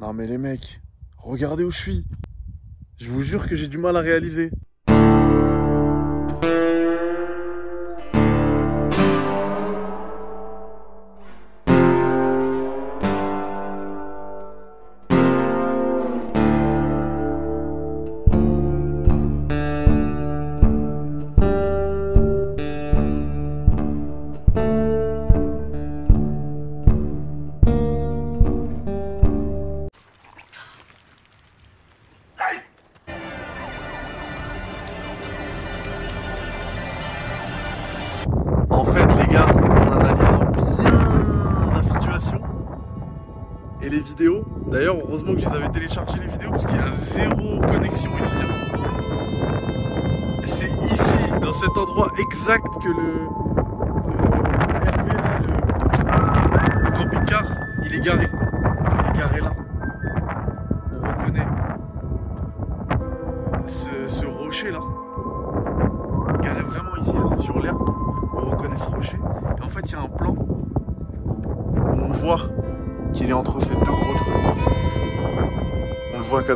Non mais les mecs, regardez où je suis. Je vous jure que j'ai du mal à réaliser. Et les vidéos, d'ailleurs, heureusement que je les avais téléchargées les vidéos parce qu'il y a zéro connexion ici. C'est ici, dans cet endroit exact que le, le le, le camping-car, il est garé.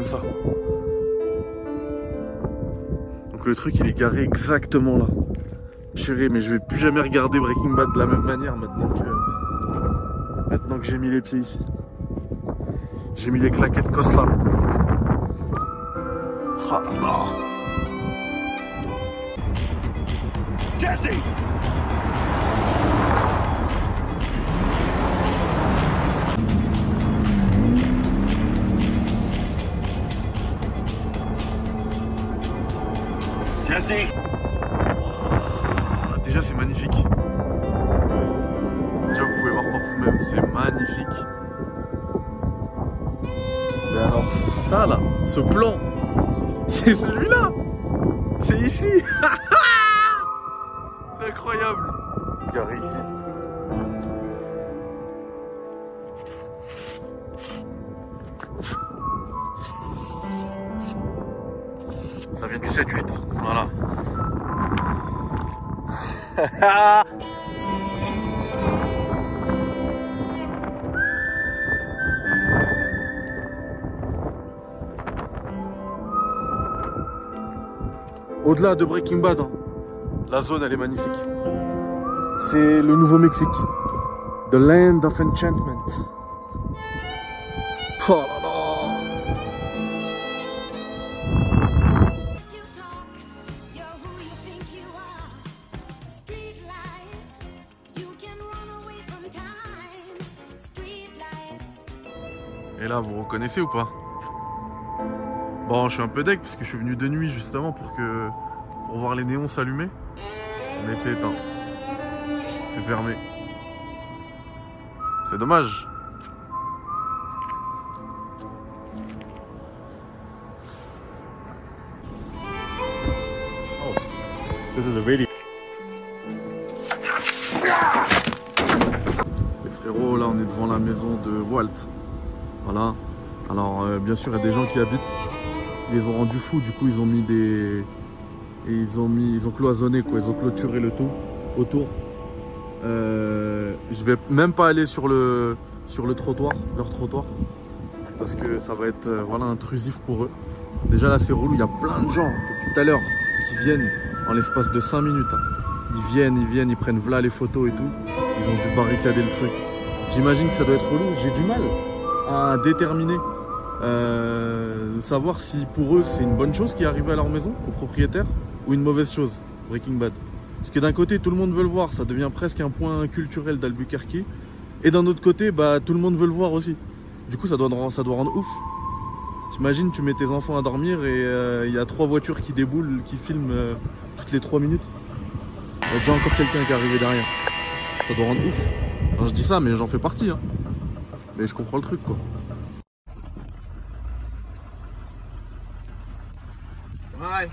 Ça. Donc le truc, il est garé exactement là. Chérie, mais je vais plus jamais regarder Breaking Bad de la même manière maintenant que maintenant que j'ai mis les pieds ici. J'ai mis les claquettes cos là. Ah là. Jesse! Ah, déjà c'est magnifique. Déjà vous pouvez voir par vous-même, c'est magnifique. Mais alors ça là, ce plan, c'est celui-là C'est ici C'est incroyable Garé ici. Ça vient du 7-8, voilà. Au-delà de Breaking Bad, hein, la zone elle est magnifique. C'est le Nouveau-Mexique. The Land of Enchantment. Et là, vous reconnaissez ou pas? Bon, je suis un peu deck parce que je suis venu de nuit justement pour que pour voir les néons s'allumer. Mais c'est éteint. C'est fermé. C'est dommage. This is a radio. Les frérots, là, on est devant la maison de Walt. Voilà. Alors, euh, bien sûr, il y a des gens qui habitent. Ils les ont rendus fous. Du coup, ils ont mis des. Et ils ont mis. Ils ont cloisonné, quoi. Ils ont clôturé le tout autour. Euh, je vais même pas aller sur le, sur le trottoir, leur trottoir. Parce que ça va être euh, voilà, intrusif pour eux. Déjà, là, c'est relou. Il y a plein de gens depuis tout à l'heure qui viennent en l'espace de 5 minutes. Ils viennent, ils viennent, ils prennent voilà les photos et tout. Ils ont dû barricader le truc. J'imagine que ça doit être relou. J'ai du mal à déterminer, euh, savoir si pour eux c'est une bonne chose qui est arrivée à leur maison, aux propriétaires, ou une mauvaise chose, Breaking Bad. Parce que d'un côté, tout le monde veut le voir, ça devient presque un point culturel d'Albuquerque. Et d'un autre côté, bah, tout le monde veut le voir aussi. Du coup, ça doit, rendre- ça doit rendre ouf. T'imagines, tu mets tes enfants à dormir et euh, il y a trois voitures qui déboulent, qui filment euh, toutes les trois minutes. Il y a déjà encore quelqu'un qui est arrivé derrière. Ça doit rendre ouf. Je dis ça, mais j'en fais partie. Hein. Mais je comprends le truc, quoi. Hi.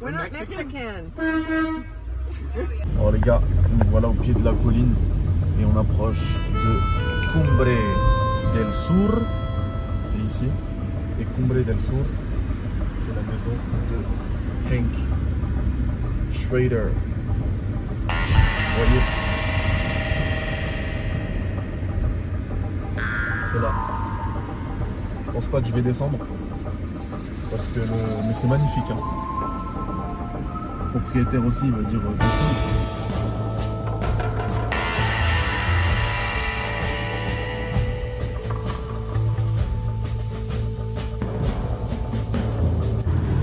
We're not Mexican. Alors les gars, nous voilà au pied de la colline et on approche de Cumbre del Sur. C'est ici. Et Cumbre del Sur, c'est la maison de Hank Schrader. Vous voyez? Je pense pas que je vais descendre. Parce que. Mais c'est magnifique. Hein. Le propriétaire aussi, il va dire euh, c'est.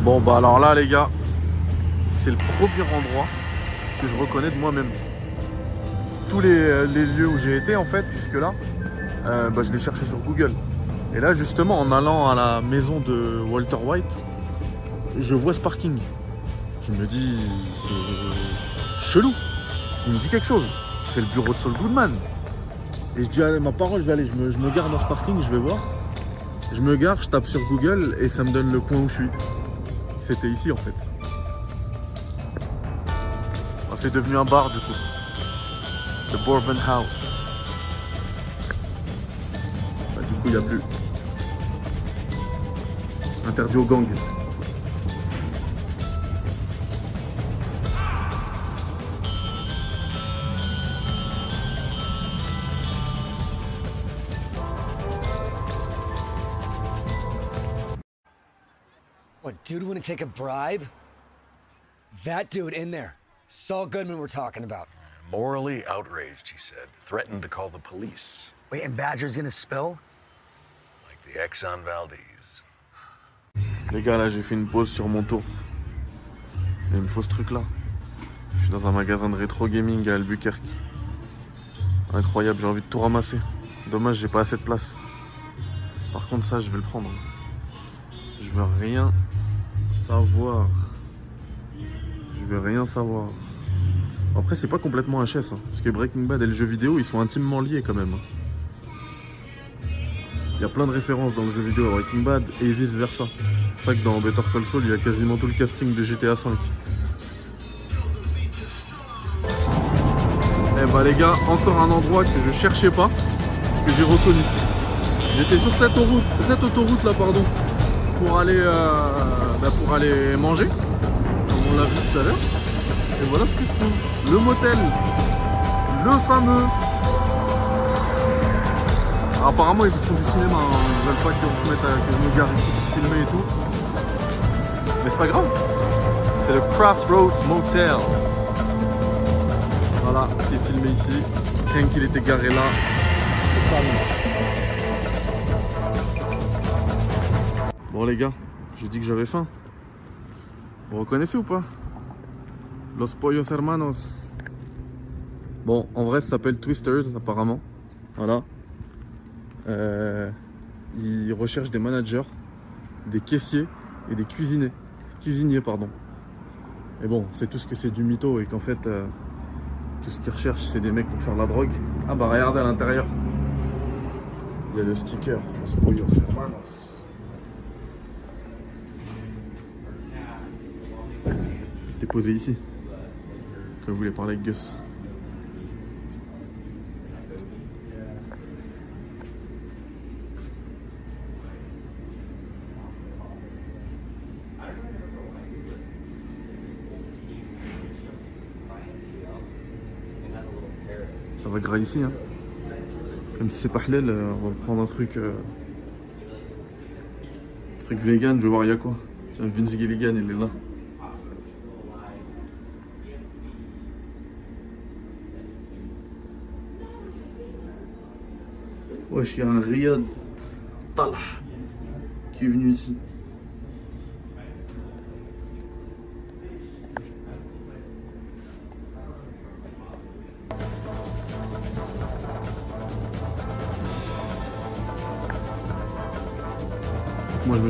Bon bah alors là les gars, c'est le premier endroit que je reconnais de moi-même. Tous les, euh, les lieux où j'ai été en fait jusque là, bah, je les cherchais sur Google. Et là justement en allant à la maison de Walter White, je vois ce parking. Je me dis c'est chelou. Il me dit quelque chose. C'est le bureau de Saul Goodman. Et je dis allez ma parole, je vais aller, je me, je gare dans ce parking, je vais voir. Je me gare, je tape sur Google et ça me donne le point où je suis. C'était ici en fait. Ah, c'est devenu un bar du coup. The Bourbon House. Coup, il n'y a plus. Interdit aux gangs. What, dude want to take a bribe? That dude in there. Saul Goodman we're talking about. Morally outraged, he said. Threatened to call the police. Wait, and Badger's gonna spill? The Exxon Valdez. Les gars, là, j'ai fait une pause sur mon tour. Il me faut ce truc-là. Je suis dans un magasin de rétro gaming à Albuquerque. Incroyable, j'ai envie de tout ramasser. Dommage, j'ai pas assez de place. Par contre, ça, je vais le prendre. Je veux rien savoir. Je veux rien savoir. Après, c'est pas complètement HS. hein, parce que Breaking Bad et le jeu vidéo, ils sont intimement liés quand même. Il y a plein de références dans le jeu vidéo à Breaking Bad et vice versa. C'est ça que dans Better Call Saul, il y a quasiment tout le casting de GTA V. Eh bah les gars, encore un endroit que je cherchais pas, que j'ai reconnu. J'étais sur cette autoroute, cette autoroute là, pardon, pour aller, euh, bah, pour aller manger, comme on l'a vu tout à l'heure. Et voilà ce que je trouve. Le motel, le fameux. Apparemment, ils font du cinéma. hein. Ils veulent pas qu'on se mette à, que je me gare ici pour filmer et tout. Mais c'est pas grave. C'est le Crossroads Motel. Voilà, qui est filmé ici. Quand il était garé là. Bon les gars, j'ai dit que j'avais faim. Vous reconnaissez ou pas? Los Pollos Hermanos. Bon, en vrai, ça s'appelle Twisters, apparemment. Voilà. Euh, ils recherchent des managers, des caissiers et des cuisiniers. Cuisiniers, pardon. Et bon, c'est tout ce que c'est du mytho et qu'en fait, euh, tout ce qu'ils recherchent, c'est des mecs pour faire de la drogue. Ah bah regardez à l'intérieur. Il y a le sticker, Los Pollos Hermanos. J'étais posé ici. Quand je voulais parler avec Gus. Ça va gras ici, hein. Même si c'est pas halal, euh, on va prendre un truc. euh, truc vegan, je vais voir y a quoi. Tiens, Vince Gilligan, il est là. Wesh, il y a un Riyad Talah qui est venu ici.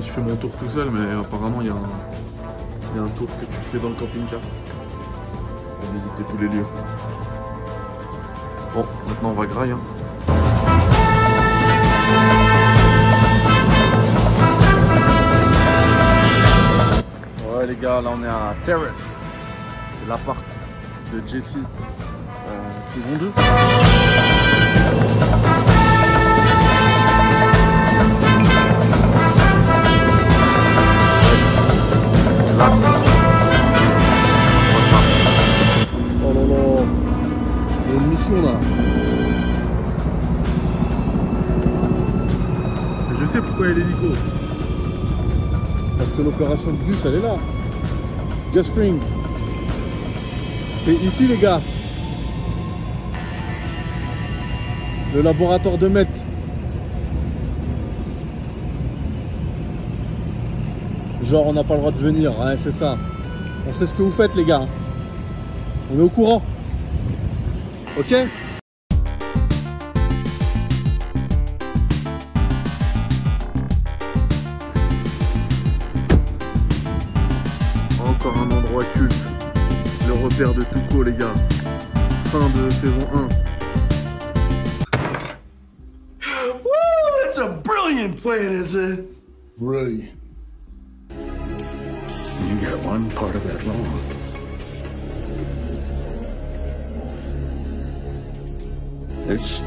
Me suis fait mon tour tout seul, mais apparemment il y, a un- tour que tu fais dans le camping-car pour visiter tous les lieux. Bon, maintenant on va graille. hein. Ouais les gars, là on est à Terrace. C'est l'appart de Jesse. Euh, saison 2. Oh là là. Il y a une mission là. sais pourquoi il y a l'hélico. Parce que l'opération de bus, elle est là. Gus Spring. C'est ici, les gars. Le laboratoire de Met. Genre, on n'a pas le droit de venir, ouais, c'est ça. On sait ce que vous faites, les gars. On est au courant. Ok Encore un endroit culte. Le repère de Tuco, les gars. Fin de saison 1. That's a brilliant plan, is it? Brilliant. You got one part of that wrong. This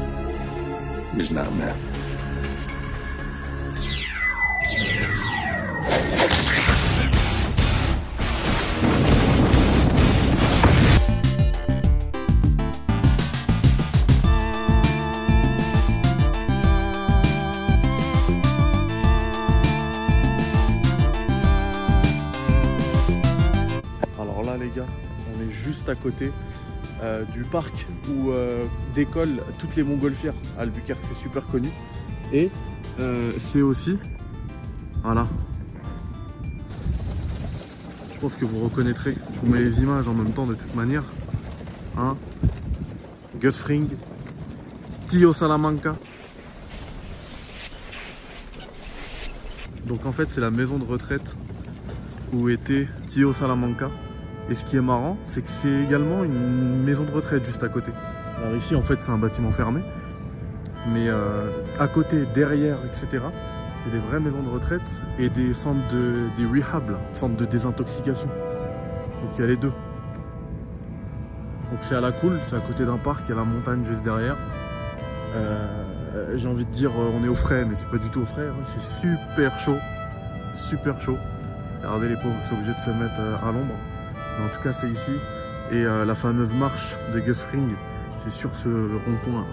is not meth. À côté euh, du parc où euh, décollent toutes les montgolfières à Albuquerque, c'est super connu. Et euh, c'est aussi, voilà, je pense que vous reconnaîtrez, je vous mets les images en même temps de toute manière. Hein Gus Fring, Tio Salamanca. Donc en fait, c'est la maison de retraite où était Tio Salamanca. Et ce qui est marrant, c'est que c'est également une maison de retraite juste à côté. Alors ici, en fait, c'est un bâtiment fermé. Mais euh, à côté, derrière, etc., c'est des vraies maisons de retraite et des centres de des rehab, centres de désintoxication. Donc il y a les deux. Donc c'est à la cool, c'est à côté d'un parc, il y a la montagne juste derrière. Euh, J'ai envie de dire, on est au frais, mais c'est pas du tout au frais. hein. C'est super chaud, super chaud. Regardez les pauvres qui sont obligés de se mettre euh, à l'ombre. En tout cas, c'est ici. Et euh, la fameuse marche de Gus Fring, c'est sur ce rond-point.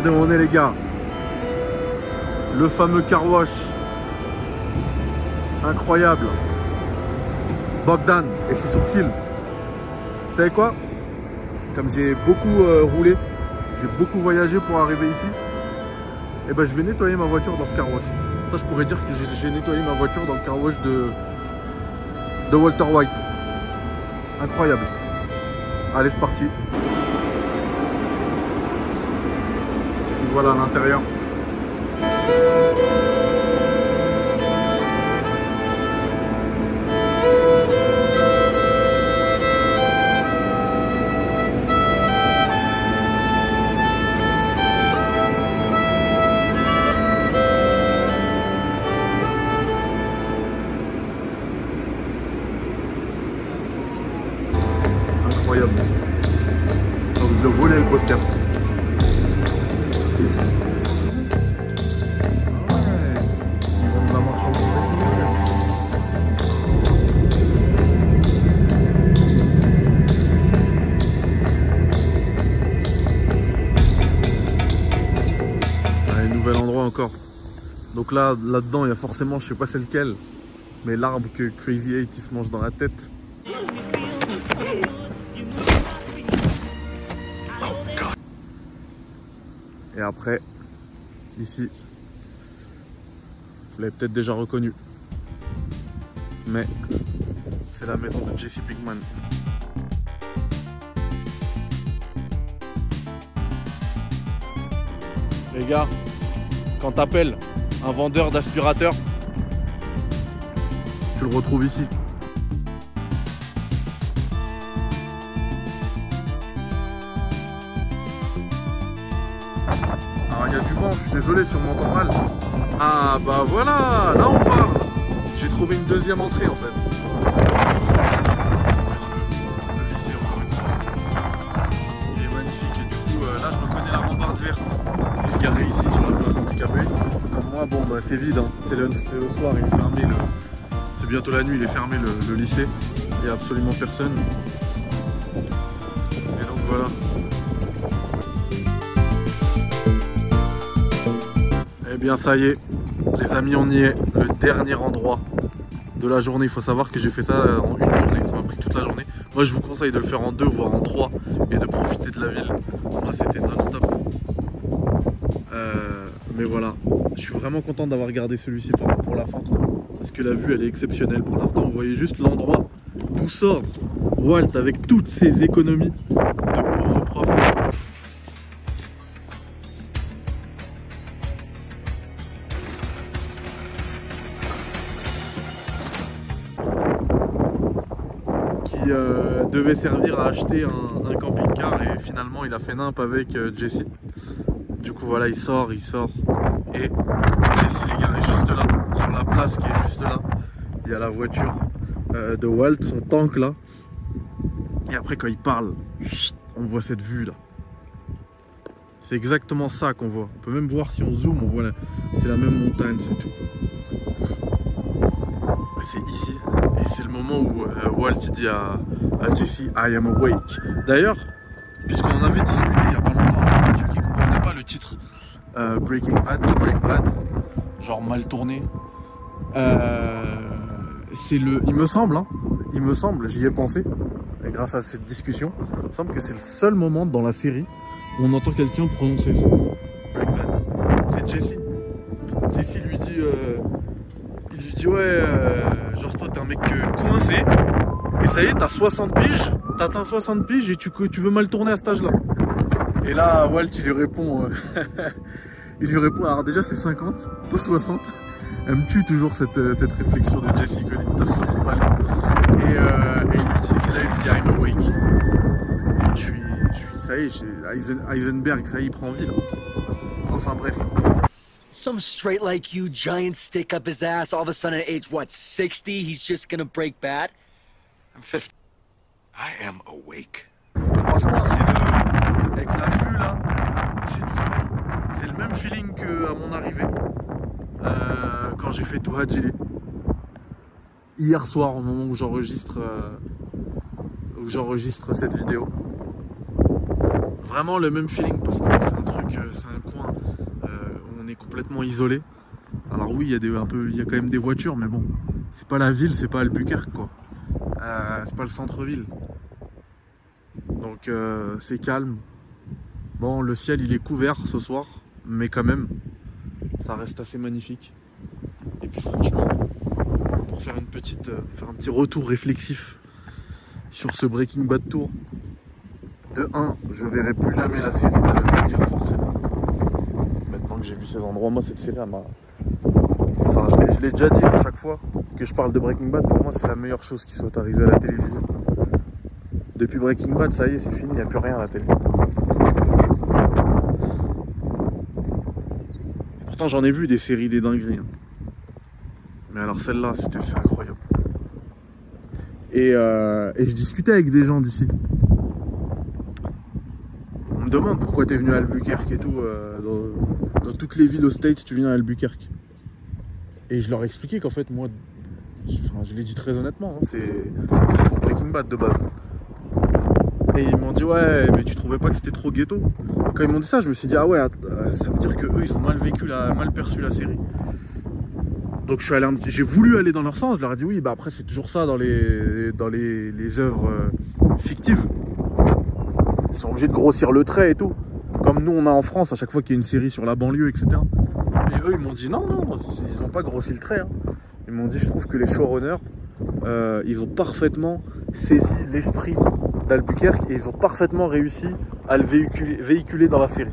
Regardez où on est les gars. Le fameux car wash. Incroyable. Bogdan et ses sourcils. Vous savez quoi? Comme j'ai beaucoup euh, roulé, j'ai beaucoup voyagé pour arriver ici, et ben je vais nettoyer ma voiture dans ce car wash. Ça je pourrais dire que j'ai- nettoyé ma voiture dans le car wash de, de Walter White. Incroyable. Allez c'est parti. Voilà l'intérieur. Donc là, là-dedans, il y a forcément, je sais pas c'est lequel, mais l'arbre que Crazy 8 il se mange dans la tête. Et après, ici, vous l'avez peut-être déjà reconnu. Mais c'est la maison de Jesse Pinkman. Les gars, quand t'appelles un vendeur d'aspirateur, tu le retrouves ici. Alors il y a du enfants, je suis désolé si on m'entend mal. Ah bah voilà, là on parle. J'ai trouvé une deuxième entrée en fait. Bon bah c'est vide, hein. c'est le, le soir, il est fermé le. C'est bientôt la nuit, il est fermé le, le lycée. Il n'y a absolument personne. Et donc voilà. Eh bien ça y est, les amis on y est, le dernier endroit de la journée. Il faut savoir que j'ai fait ça euh, en une journée, ça m'a pris toute la journée. Moi je vous conseille de le faire en deux, voire en trois, et de profiter de la ville. Moi c'était non-stop. Euh, mais voilà, je suis vraiment content d'avoir gardé celui-ci pour, la fin. Parce que la vue elle est exceptionnelle. Pour l'instant vous voyez juste l'endroit d'où sort Walt avec toutes ses économies de pauvres profs. qui euh, devait servir à acheter un, un camping-car et finalement il a fait nimp avec euh, Jesse. Du coup voilà il sort, il sort et Jesse il est juste là, sur la place qui est juste là. Il y a la voiture euh, de Walt, son tank là. Et après quand il parle, on voit cette vue là. C'est exactement ça qu'on voit. On peut même voir si on zoome, on voit la... c'est la même montagne, c'est tout. C'est ici. Et c'est le moment où euh, Walt dit à, à Jesse I am awake. D'ailleurs, puisqu'on en avait discuté il y a pas longtemps Mathieu qui comprenait pas le titre euh, Breaking Bad, Break Bad, genre mal tourné. Euh, c'est le, il me semble, hein, il me semble, j'y ai pensé, et grâce à cette discussion, il me semble que c'est le seul moment dans la série où on entend quelqu'un prononcer ça. Break Bad. C'est Jesse. Jesse lui dit, euh, il lui dit ouais, euh, genre toi t'es un mec coincé, et ça y est, t'as 60 piges, t'as atteint 60 piges et tu, tu veux mal tourner à cet âge-là. Et là, Walt il lui répond, euh, il lui répond, alors déjà c'est 50, pas 60. Elle me tue toujours cette, euh, cette réflexion de Jesse que t'as 60 balles. Et, euh, et il lui dit, c'est là, il lui dit I'm awake. Je suis, je suis, ça y est, Heisenberg, ça y est, il prend vie là. Enfin bref. Some straight like you, giant stick up his ass, all of a sudden at age, what, 60, he's just gonna break bad? I'm 50. I am awake. Franchement, c'est le... avec la vue là, coucher du soleil, c'est le même feeling que à mon arrivée euh, quand j'ai fait tout Hadjili. Hier soir, au moment où j'enregistre euh, j'enregistre cette vidéo. Vraiment le même feeling parce que c'est un truc, euh, c'est un coin euh, où on est complètement isolé. Alors oui, il y a des, un peu, il quand même des voitures, mais bon, c'est pas la ville, c'est pas Albuquerque quoi. C'est pas le centre-ville. Donc c'est calme. Bon, le ciel il est couvert ce soir, mais quand même, ça reste assez magnifique. Et puis franchement, pour faire une petite, euh, faire un petit retour réflexif sur ce Breaking Bad Tour, de 1, je verrai plus jamais la série d'Albuquerque forcément. Maintenant que j'ai vu ces endroits, moi cette série elle m'a. Enfin, je l'ai déjà dit à chaque fois que je parle de Breaking Bad, pour moi c'est la meilleure chose qui soit arrivée à la télévision. Depuis Breaking Bad, ça y est, c'est fini, il n'y a plus rien à la télé. J'en ai vu des séries des dingueries. hein. Mais alors celle-là, c'était incroyable. Et, euh, et je discutais avec des gens d'ici. On me demande pourquoi t'es venu à Albuquerque et tout. euh, dans, toutes les villes aux States, tu viens à Albuquerque. Et je leur ai expliqué qu'en fait, moi, enfin, je l'ai dit très honnêtement, hein, c'est pour Breaking Bad de base. Et ils m'ont dit ouais mais tu trouvais pas que c'était trop ghetto? Quand ils m'ont dit ça je me suis dit ah ouais euh, ça veut dire que eux ils ont mal vécu la, mal perçu la série. Donc je suis allé j'ai voulu aller dans leur sens, je leur ai dit oui bah après c'est toujours ça dans les dans les, les œuvres euh, fictives. Ils sont obligés de grossir le trait et tout. Comme nous on a en France à chaque fois qu'il y a une série sur la banlieue etc. Mais eux ils m'ont dit non non ils ont pas grossi le trait. hein. Ils m'ont dit je trouve que les showrunners euh, ils ont parfaitement saisi l'esprit d'Albuquerque et ils ont parfaitement réussi à le véhiculer, dans la série.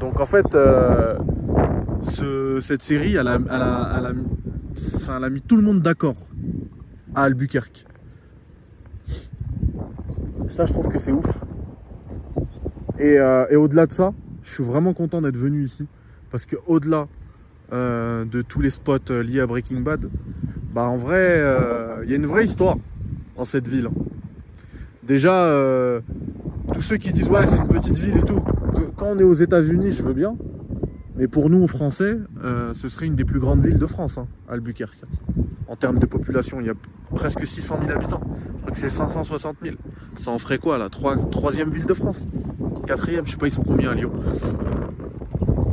Donc en fait, euh, ce- cette série, elle a, mis, tout le monde d'accord à Albuquerque. Ça, je trouve que c'est ouf. Et, euh, au-delà de ça, je suis vraiment content d'être venu ici. Parce que au-delà euh, de tous les spots liés à Breaking Bad, bah en vrai, il y a une vraie histoire dans cette ville. Déjà, euh, tous ceux qui disent ouais c'est une petite ville et tout, quand on est aux États-Unis, je veux bien. Mais pour nous, Français, euh, ce serait une des plus grandes villes de France, hein, Albuquerque. En termes de population, il y a presque 600 000 habitants. Je crois que c'est 560 000. Ça en ferait quoi, la Trois- troisième ville de France? Quatrième, je sais pas, ils sont combien à Lyon?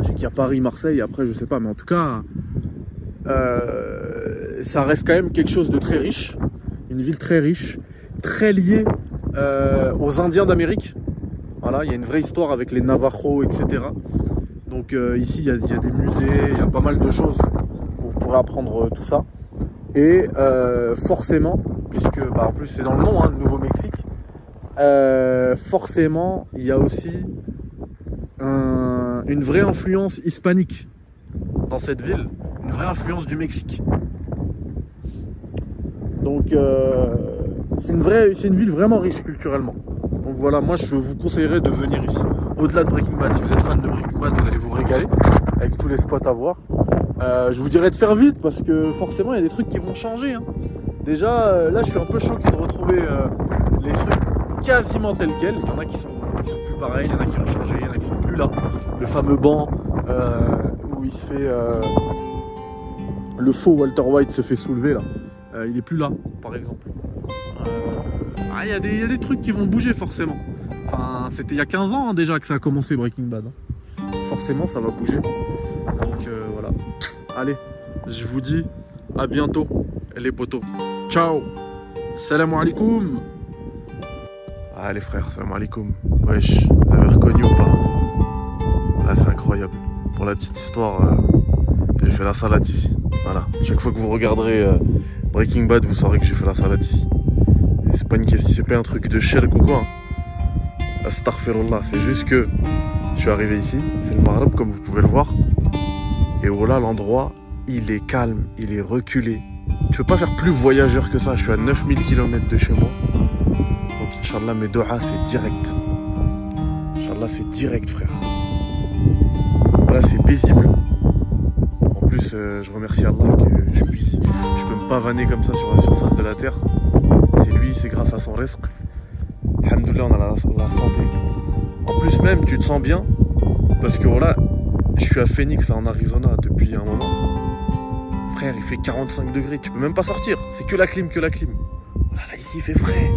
Je sais qu'il y a Paris, Marseille, après je sais pas, mais en tout cas, euh, ça reste quand même quelque chose de très riche. Une ville très riche, très liée euh, aux Indiens d'Amérique. Voilà, il y a une vraie histoire avec les Navajos, etc. Donc euh, ici, il y, a, des musées, il y a pas mal de choses où vous pourrez apprendre euh, tout ça. Et forcément, puisque bah, en plus c'est dans le nom, hein, Nouveau-Mexique, forcément, il y a aussi un- une vraie influence hispanique dans cette ville, une vraie influence du Mexique. Donc c'est une ville vraiment riche culturellement. Donc voilà, moi je vous conseillerais de venir ici. Au-delà de Breaking Bad, si vous êtes fan de Breaking Bad, vous allez vous régaler avec tous les spots à voir. Euh, je vous dirais de faire vite parce que forcément il y a des trucs qui vont changer. hein. Déjà euh, là je suis un peu choqué de retrouver euh, les trucs quasiment tels quels. Il y en a qui sont, qui sont plus pareils, il y en a qui ont changé, il y en a qui sont plus là. Le fameux banc où il se fait le faux Walter White se fait soulever là. Il est plus là par exemple. Ah, il y, a des- il y a des trucs qui vont bouger forcément. Enfin, c'était il y a 15 ans hein, déjà que ça a commencé Breaking Bad. hein. Forcément, ça va bouger. Donc euh, voilà. Allez, je vous dis à bientôt, les potos. Ciao. Salam alaikum. Ah les frères, salam alaikum. Wesh, vous avez reconnu ou pas? Là c'est incroyable. Pour la petite histoire, euh, j'ai fait la salade ici. Voilà. Chaque fois que vous regarderez euh, Breaking Bad, vous saurez que j'ai fait la salade ici. C'est pas une question, c'est pas un truc de shirk ou quoi. Astaghfirullah, c'est juste que je suis arrivé ici, c'est le Maghreb comme vous pouvez le voir. Et voilà, l'endroit, il est calme, il est reculé. Tu peux pas faire plus voyageur que ça, je suis à 9000 km de chez moi. Donc Inch'Allah, mes doigts, c'est direct. Inch'Allah, c'est direct, frère. Voilà, c'est paisible. En plus, euh, je remercie Allah que je, je peux me pavaner comme ça sur la surface de la terre. C'est lui, c'est grâce à son risque. Alhamdoulilah, on a la, santé. En plus, même, tu te sens bien. Parce que voilà, je suis à Phoenix, là, en Arizona, depuis un moment. Frère, il fait 45 degrés, tu peux même pas sortir. C'est que la clim, que la clim. Voilà, là, ici, il fait frais.